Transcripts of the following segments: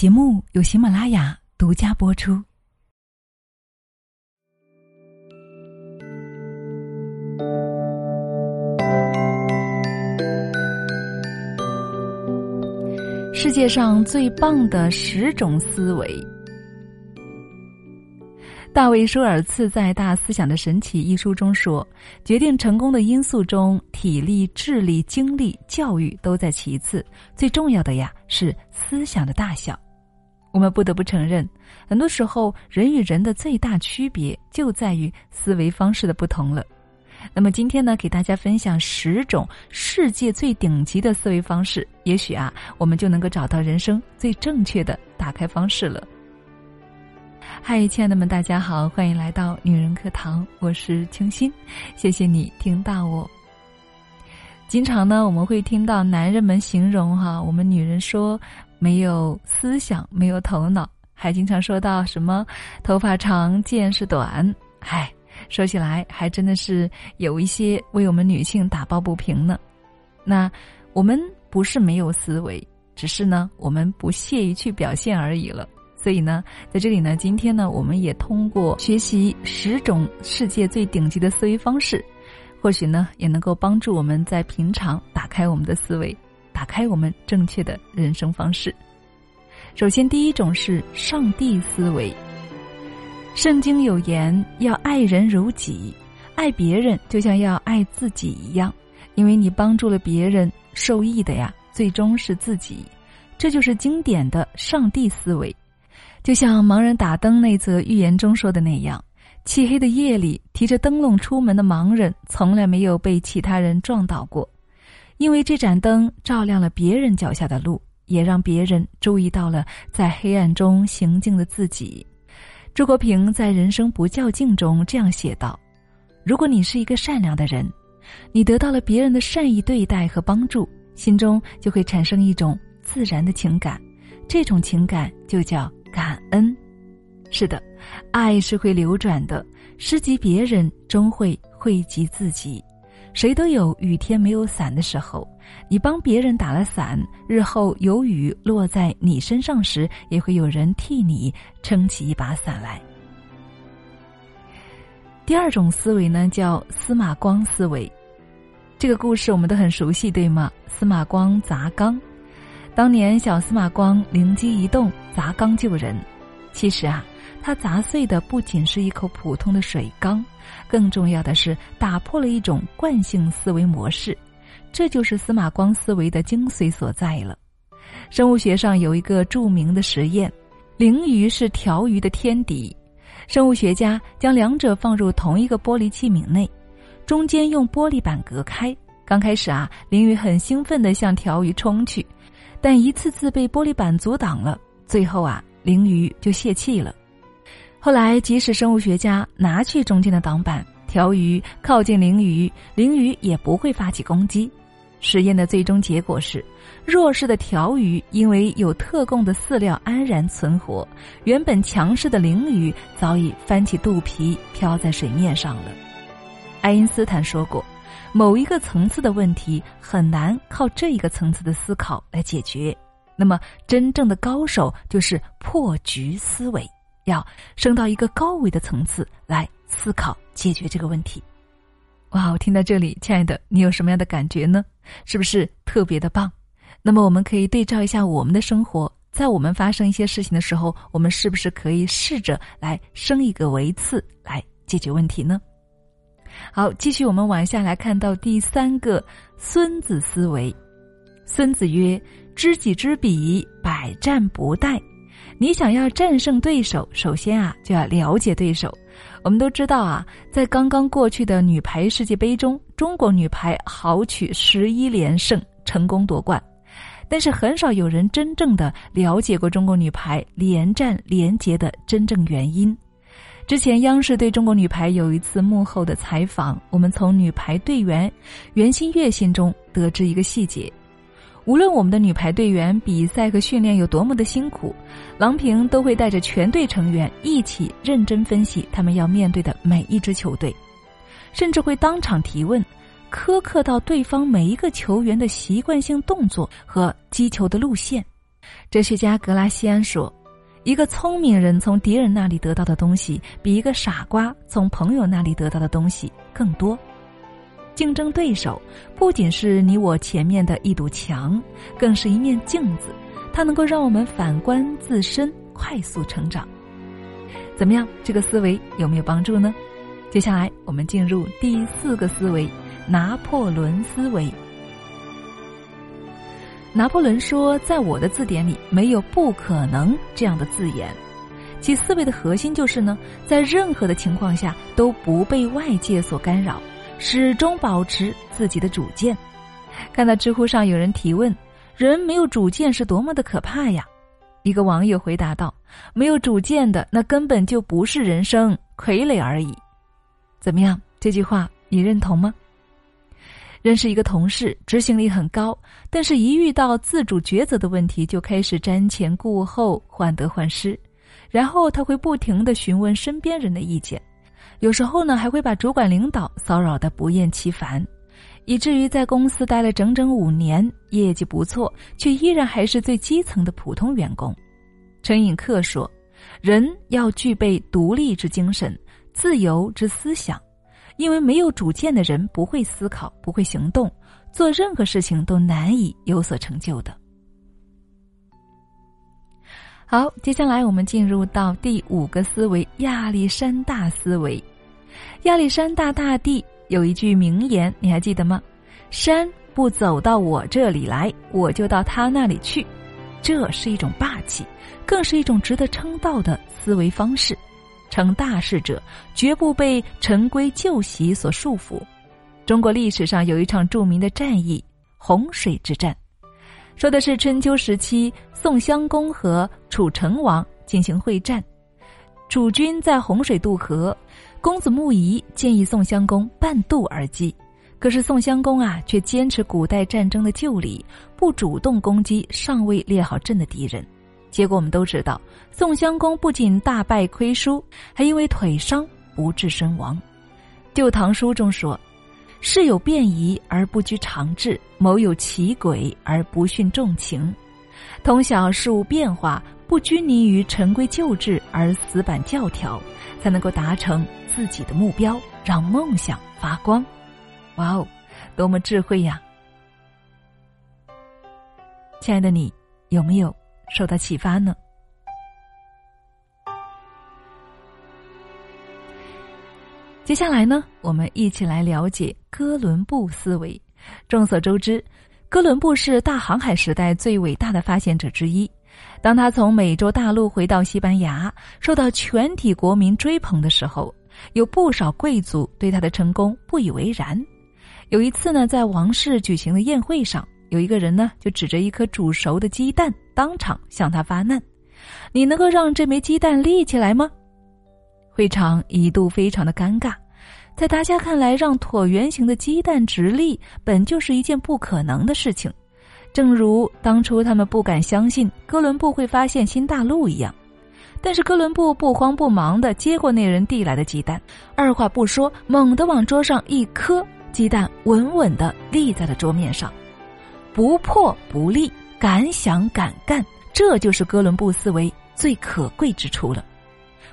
节目由喜马拉雅独家播出。世界上最棒的十种思维。大卫·舒尔茨在《大思想的神奇》一书中说：“决定成功的因素中，体力、智力、精力、教育都在其次，最重要的呀是思想的大小。”我们不得不承认，很多时候人与人的最大区别就在于思维方式的不同了。那么今天呢，给大家分享十种世界最顶级的思维方式，也许啊，我们就能够找到人生最正确的打开方式了。嗨，亲爱的们，大家好，欢迎来到女人课堂，我是清新，谢谢你听到我。经常呢，我们会听到男人们形容哈，我们女人说没有思想，没有头脑，还经常说到什么头发长，见识短，唉，说起来还真的是有一些为我们女性打抱不平呢。那我们不是没有思维，只是呢，我们不屑于去表现而已了。所以呢，在这里呢，今天呢，我们也通过学习十种世界最顶级的思维方式，或许呢，也能够帮助我们在平常打开我们的思维，打开我们正确的人生方式。首先，第一种是上帝思维。圣经有言：“要爱人如己，爱别人就像要爱自己一样，因为你帮助了别人，受益的呀，最终是自己。”这就是经典的上帝思维。就像盲人打灯那则寓言中说的那样，漆黑的夜里提着灯笼出门的盲人从来没有被其他人撞倒过，因为这盏灯照亮了别人脚下的路，也让别人注意到了在黑暗中行进的自己。朱国平在《人生不较劲》中这样写道：“如果你是一个善良的人，你得到了别人的善意对待和帮助，心中就会产生一种自然的情感，这种情感就叫。”感恩，是的，爱是会流转的。施及别人，终会惠及自己。谁都有雨天没有伞的时候，你帮别人打了伞，日后有雨落在你身上时，也会有人替你撑起一把伞来。第二种思维呢，叫司马光思维。这个故事我们都很熟悉，对吗？司马光砸缸。当年小司马光灵机一动砸缸救人，其实啊，它砸碎的不仅是一口普通的水缸，更重要的是打破了一种惯性思维模式，这就是司马光思维的精髓所在了。生物学上有一个著名的实验，鲮鱼是条鱼的天敌，生物学家将两者放入同一个玻璃器皿内，中间用玻璃板隔开。刚开始啊，鲮鱼很兴奋地向条鱼冲去。但一次次被玻璃板阻挡了，最后啊，鲮鱼就泄气了。后来，即使生物学家拿去中间的挡板，条鱼靠近鲮鱼，鲮鱼也不会发起攻击。实验的最终结果是，弱势的条鱼因为有特供的饲料安然存活，原本强势的鲮鱼早已翻起肚皮漂在水面上了。爱因斯坦说过。某一个层次的问题很难靠这一个层次的思考来解决，那么真正的高手就是破局思维，要升到一个高维的层次来思考解决这个问题。哇，我听到这里，亲爱的，你有什么样的感觉呢？是不是特别的棒？那么我们可以对照一下我们的生活，在我们发生一些事情的时候，我们是不是可以试着来升一个维次来解决问题呢？好，继续我们往下来看到第三个孙子思维。孙子曰：“知己知彼，百战不殆。”你想要战胜对手，首先啊就要了解对手。我们都知道啊，在刚刚过去的女排世界杯中，中国女排豪取十一连胜，成功夺冠。但是很少有人真正的了解过中国女排连战连捷的真正原因。之前央视对中国女排有一次幕后的采访，我们从女排队员袁心玥心中得知一个细节：无论我们的女排队员比赛和训练有多么的辛苦，郎平都会带着全队成员一起认真分析他们要面对的每一支球队，甚至会当场提问，苛刻到对方每一个球员的习惯性动作和击球的路线，哲学家格拉西安说：“一个聪明人从敌人那里得到的东西，比一个傻瓜从朋友那里得到的东西更多。竞争对手不仅是你我前面的一堵墙，更是一面镜子，它能够让我们反观自身，快速成长。怎么样？这个思维有没有帮助呢？接下来我们进入第四个思维——拿破仑思维。”拿破仑说：“在我的字典里没有‘不可能’这样的字眼。其思维的核心就是呢，在任何的情况下都不被外界所干扰，始终保持自己的主见。”看到知乎上有人提问：“人没有主见是多么的可怕呀？”一个网友回答道：“没有主见的那根本就不是人生，傀儡而已。”怎么样？这句话你认同吗？认识一个同事，执行力很高，但是一遇到自主抉择的问题，就开始瞻前顾后、患得患失，然后他会不停的询问身边人的意见，有时候呢还会把主管领导骚扰的不厌其烦，以至于在公司待了整整五年，业绩不错，却依然还是最基层的普通员工。陈寅恪说：“人要具备独立之精神，自由之思想。”因为没有主见的人不会思考，不会行动，做任何事情都难以有所成就的。好，接下来我们进入到第五个思维——亚历山大思维。亚历山大大帝有一句名言，你还记得吗？山不走到我这里来，我就到他那里去。这是一种霸气，更是一种值得称道的思维方式。成大事者绝不被陈规旧习所束缚。中国历史上有一场著名的战役——洪水之战，说的是春秋时期宋襄公和楚成王进行会战。楚军在洪水渡河，公子穆仪建议宋襄公半渡而击，可是宋襄公啊却坚持古代战争的旧礼，不主动攻击尚未列好阵的敌人。结果我们都知道，宋襄公不仅大败亏输，还因为腿伤不治身亡。《旧唐书》中说：“事有变疑而不居常治，谋有奇诡而不徇重情，通晓事物变化，不拘泥于陈规旧制而死板教条，才能够达成自己的目标，让梦想发光。”哇哦，多么智慧呀！亲爱的你，有没有？受到启发呢。接下来呢，我们一起来了解哥伦布思维。众所周知，哥伦布是大航海时代最伟大的发现者之一。当他从美洲大陆回到西班牙，受到全体国民追捧的时候，有不少贵族对他的成功不以为然。有一次呢，在王室举行的宴会上。有一个人呢，就指着一颗煮熟的鸡蛋，当场向他发难：“你能够让这枚鸡蛋立起来吗？”会场一度非常的尴尬，在大家看来，让椭圆形的鸡蛋直立本就是一件不可能的事情，正如当初他们不敢相信哥伦布会发现新大陆一样。但是哥伦布不慌不忙的接过那人递来的鸡蛋，二话不说，猛地往桌上一磕，鸡蛋稳稳的立在了桌面上。不破不立，敢想敢干，这就是哥伦布思维最可贵之处了。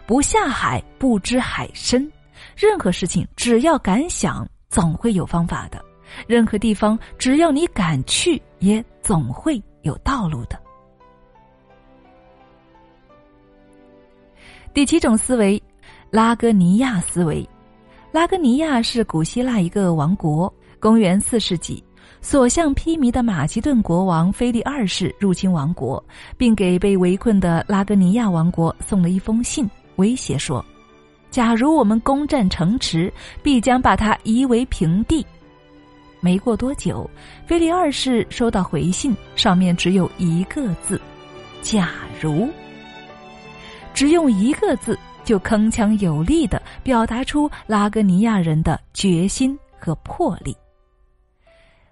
不下海不知海深，任何事情只要敢想，总会有方法的；任何地方只要你敢去，也总会有道路的。第七种思维，拉格尼亚思维。拉格尼亚是古希腊一个王国，公元四世纪。所向披靡的马其顿国王腓力二世入侵王国，并给被围困的拉格尼亚王国送了一封信，威胁说：“假如我们攻占城池，必将把它夷为平地。”没过多久，菲利二世收到回信，上面只有一个字：“假如。”只用一个字，就铿锵有力的表达出拉格尼亚人的决心和魄力。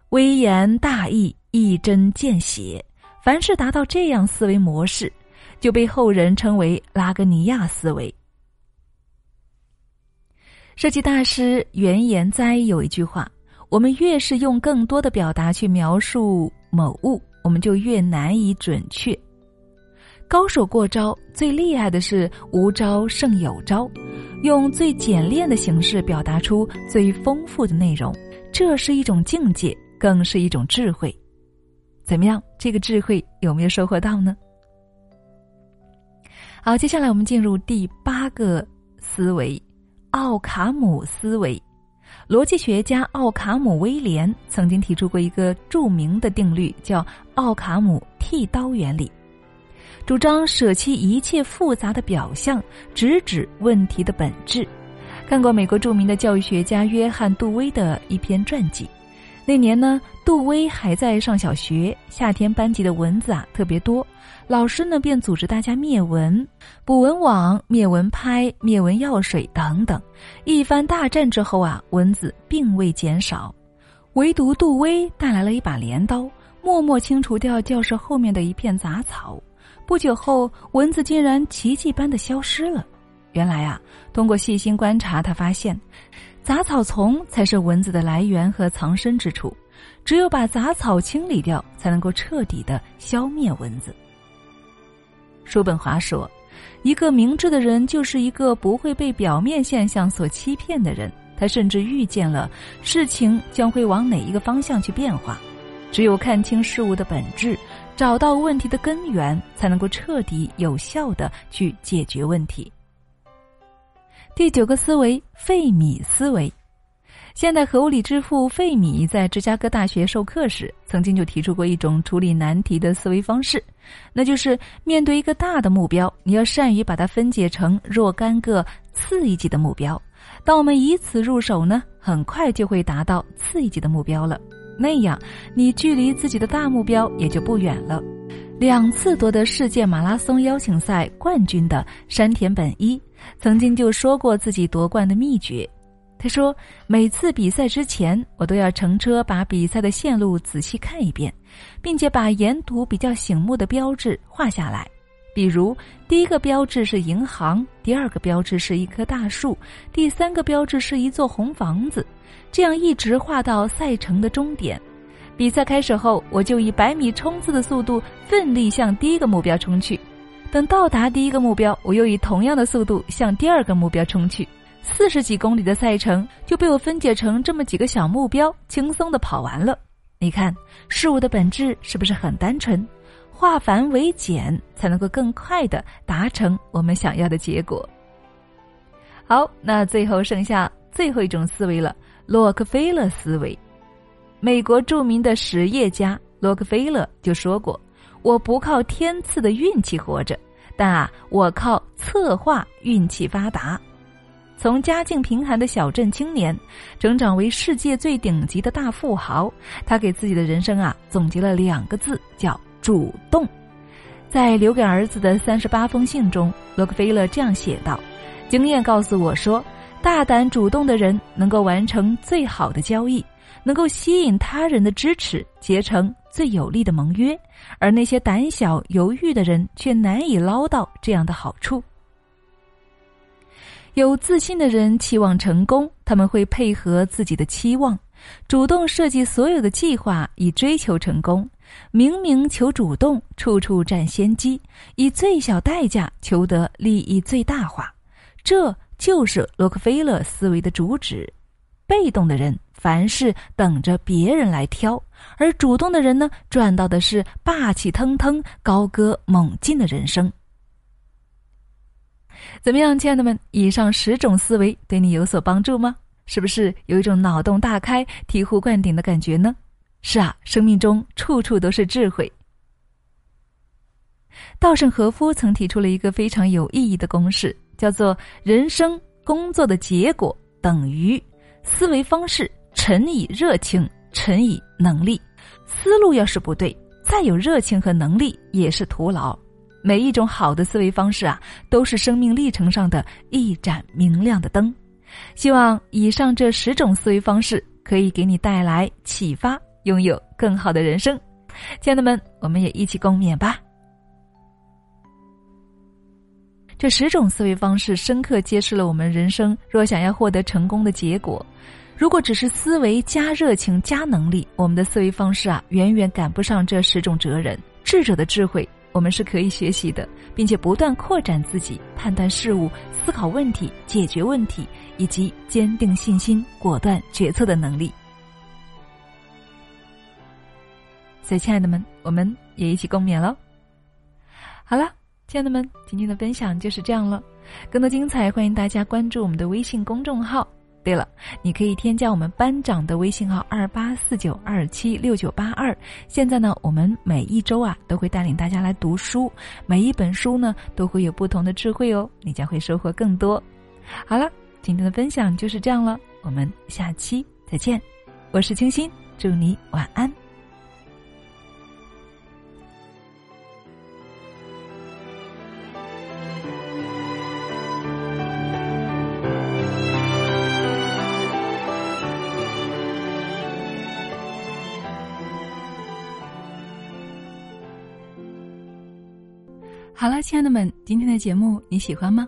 微言大义，一针见血。凡是达到这样思维模式，就被后人称为拉格尼亚思维。设计大师袁延哉有一句话：“我们越是用更多的表达去描述某物，我们就越难以准确高手过招，最厉害的是无招胜有招，用最简练的形式表达出最丰富的内容，这是一种境界，更是一种智慧。怎么样？这个智慧有没有收获到呢？好，接下来我们进入第八个思维——奥卡姆思维。逻辑学家奥卡姆威廉曾经提出过一个著名的定律，叫奥卡姆剃刀原理，主张舍弃一切复杂的表象，直指问题的本质。看过美国著名的教育学家约翰·杜威的一篇传记。那年呢，杜威还在上小学，夏天班级的蚊子啊特别多，老师呢便组织大家灭蚊，捕蚊网、灭蚊拍、灭蚊药水等等。一番大战之后啊，蚊子并未减少，唯独杜威带来了一把镰刀，默默清除掉教室后面的一片杂草。不久后，蚊子竟然奇迹般的消失了。原来啊，通过细心观察，他发现。杂草丛才是蚊子的来源和藏身之处，只有把杂草清理掉，才能够彻底的消灭蚊子。叔本华说：“一个明智的人就是一个不会被表面现象所欺骗的人。他甚至预见了事情将会往哪一个方向去变化。只有看清事物的本质，找到问题的根源，才能够彻底有效的去解决问题。”第九个思维，费米思维。现代核物理之父费米在芝加哥大学授课时，曾经就提出过一种处理难题的思维方式，那就是面对一个大的目标，你要善于把它分解成若干个次一级的目标。当我们以此入手呢，很快就会达到次一级的目标了。那样，你距离自己的大目标也就不远了。两次夺得世界马拉松邀请赛冠军的山田本一。曾经就说过自己夺冠的秘诀，他说：“每次比赛之前，我都要乘车把比赛的线路仔细看一遍，并且把沿途比较醒目的标志画下来。比如，第一个标志是银行，第二个标志是一棵大树，第三个标志是一座红房子，这样一直画到赛程的终点。比赛开始后，我就以百米冲刺的速度奋力向第一个目标冲去。”等到达第一个目标，我又以同样的速度向第二个目标冲去。四十几公里的赛程就被我分解成这么几个小目标，轻松的跑完了。你看，事物的本质是不是很单纯？化繁为简，才能够更快的达成我们想要的结果。好，那最后剩下最后一种思维了——洛克菲勒思维。美国著名的实业家洛克菲勒就说过。我不靠天赐的运气活着，但啊，我靠策划运气发达。从家境贫寒的小镇青年，成长为世界最顶级的大富豪，他给自己的人生啊总结了两个字，叫主动。在留给儿子的三十八封信中，洛克菲勒这样写道：“经验告诉我说，大胆主动的人能够完成最好的交易。”能够吸引他人的支持，结成最有力的盟约，而那些胆小犹豫的人却难以捞到这样的好处。有自信的人期望成功，他们会配合自己的期望，主动设计所有的计划以追求成功。明明求主动，处处占先机，以最小代价求得利益最大化，这就是洛克菲勒思维的主旨。被动的人。凡事等着别人来挑，而主动的人呢，赚到的是霸气腾腾、高歌猛进的人生。怎么样，亲爱的们？以上十种思维对你有所帮助吗？是不是有一种脑洞大开、醍醐灌顶的感觉呢？是啊，生命中处处都是智慧。稻盛和夫曾提出了一个非常有意义的公式，叫做“人生工作的结果等于思维方式”。乘以热情，乘以能力，思路要是不对，再有热情和能力也是徒劳。每一种好的思维方式啊，都是生命历程上的一盏明亮的灯。希望以上这十种思维方式可以给你带来启发，拥有更好的人生。亲爱的们，我们也一起共勉吧。这十种思维方式深刻揭示了我们人生若想要获得成功的结果。如果只是思维加热情加能力，我们的思维方式啊，远远赶不上这十种哲人。智者的智慧我们是可以学习的，并且不断扩展自己判断事物、思考问题、解决问题以及坚定信心、果断决策的能力。所以，亲爱的们，我们也一起共勉喽。好了，亲爱的们，今天的分享就是这样了。更多精彩，欢迎大家关注我们的微信公众号。对了，你可以添加我们班长的微信号二八四九二七六九八二。现在呢，我们每一周啊都会带领大家来读书，每一本书呢都会有不同的智慧哦，你将会收获更多。好了，今天的分享就是这样了，我们下期再见。我是清新，祝你晚安。好了，亲爱的们，今天的节目你喜欢吗？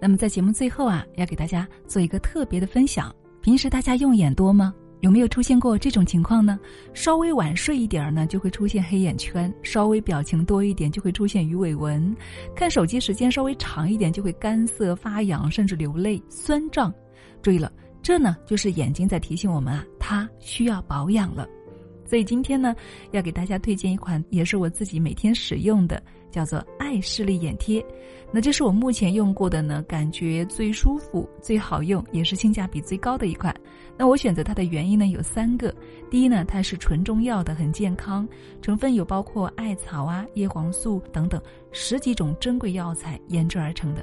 那么在节目最后啊，要给大家做一个特别的分享。平时大家用眼多吗？有没有出现过这种情况呢？稍微晚睡一点儿呢，就会出现黑眼圈；稍微表情多一点，就会出现鱼尾纹；看手机时间稍微长一点，就会干涩发痒，甚至流泪、酸胀。注意了，这呢就是眼睛在提醒我们啊，它需要保养了。所以今天呢，要给大家推荐一款，也是我自己每天使用的，叫做爱视力眼贴。那这是我目前用过的呢，感觉最舒服、最好用，也是性价比最高的一款。那我选择它的原因呢有三个：第一呢，它是纯中药的，很健康，成分有包括艾草啊、叶黄素等等十几种珍贵药材研制而成的；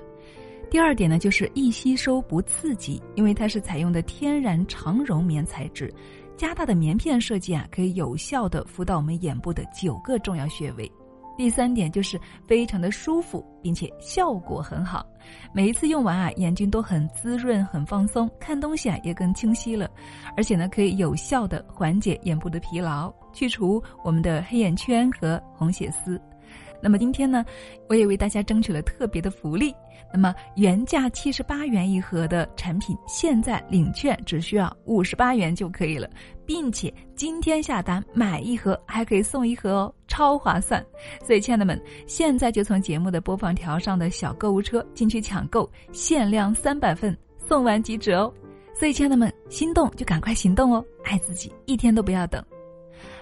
第二点呢，就是易吸收不刺激，因为它是采用的天然长绒棉材质。加大的棉片设计啊，可以有效的敷到我们眼部的九个重要穴位。第三点就是非常的舒服，并且效果很好。每一次用完啊，眼睛都很滋润、很放松，看东西啊也更清晰了。而且呢，可以有效的缓解眼部的疲劳，去除我们的黑眼圈和红血丝。那么今天呢，我也为大家争取了特别的福利。那么原价七十八元一盒的产品，现在领券只需要五十八元就可以了，并且今天下单买一盒还可以送一盒哦，超划算！所以亲爱的们，现在就从节目的播放条上的小购物车进去抢购，限量三百份，送完即止哦！所以亲爱的们，心动就赶快行动哦，爱自己一天都不要等。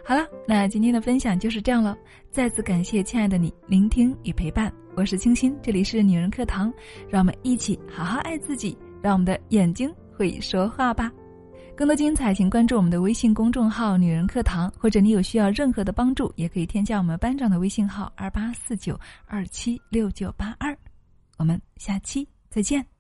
好了，那今天的分享就是这样了。再次感谢亲爱的你聆听与陪伴，我是清新，这里是女人课堂，让我们一起好好爱自己，让我们的眼睛会说话吧。更多精彩，请关注我们的微信公众号“女人课堂”，或者你有需要任何的帮助，也可以添加我们班长的微信号二八四九二七六九八二。我们下期再见。